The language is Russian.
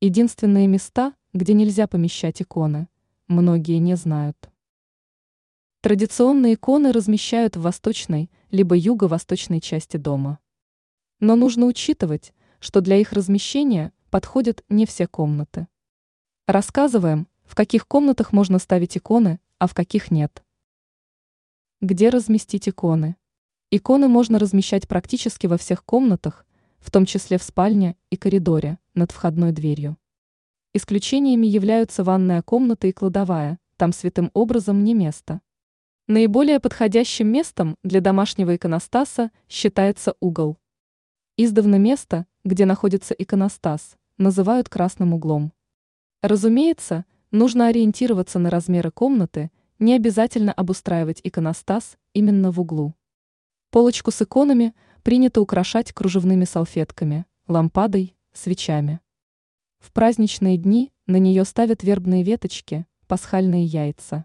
Единственные места, где нельзя помещать иконы, многие не знают. Традиционные иконы размещают в восточной либо юго-восточной части дома. Но нужно учитывать, что для их размещения подходят не все комнаты. Рассказываем, в каких комнатах можно ставить иконы, а в каких нет. Где разместить иконы? Иконы можно размещать практически во всех комнатах, в том числе в спальне и коридоре, над входной дверью. Исключениями являются ванная комната и кладовая, там святым образом не место. Наиболее подходящим местом для домашнего иконостаса считается угол. Издавна место, где находится иконостас, называют красным углом. Разумеется, нужно ориентироваться на размеры комнаты, не обязательно обустраивать иконостас именно в углу. Полочку с иконами принято украшать кружевными салфетками, лампадой, свечами. В праздничные дни на нее ставят вербные веточки, пасхальные яйца.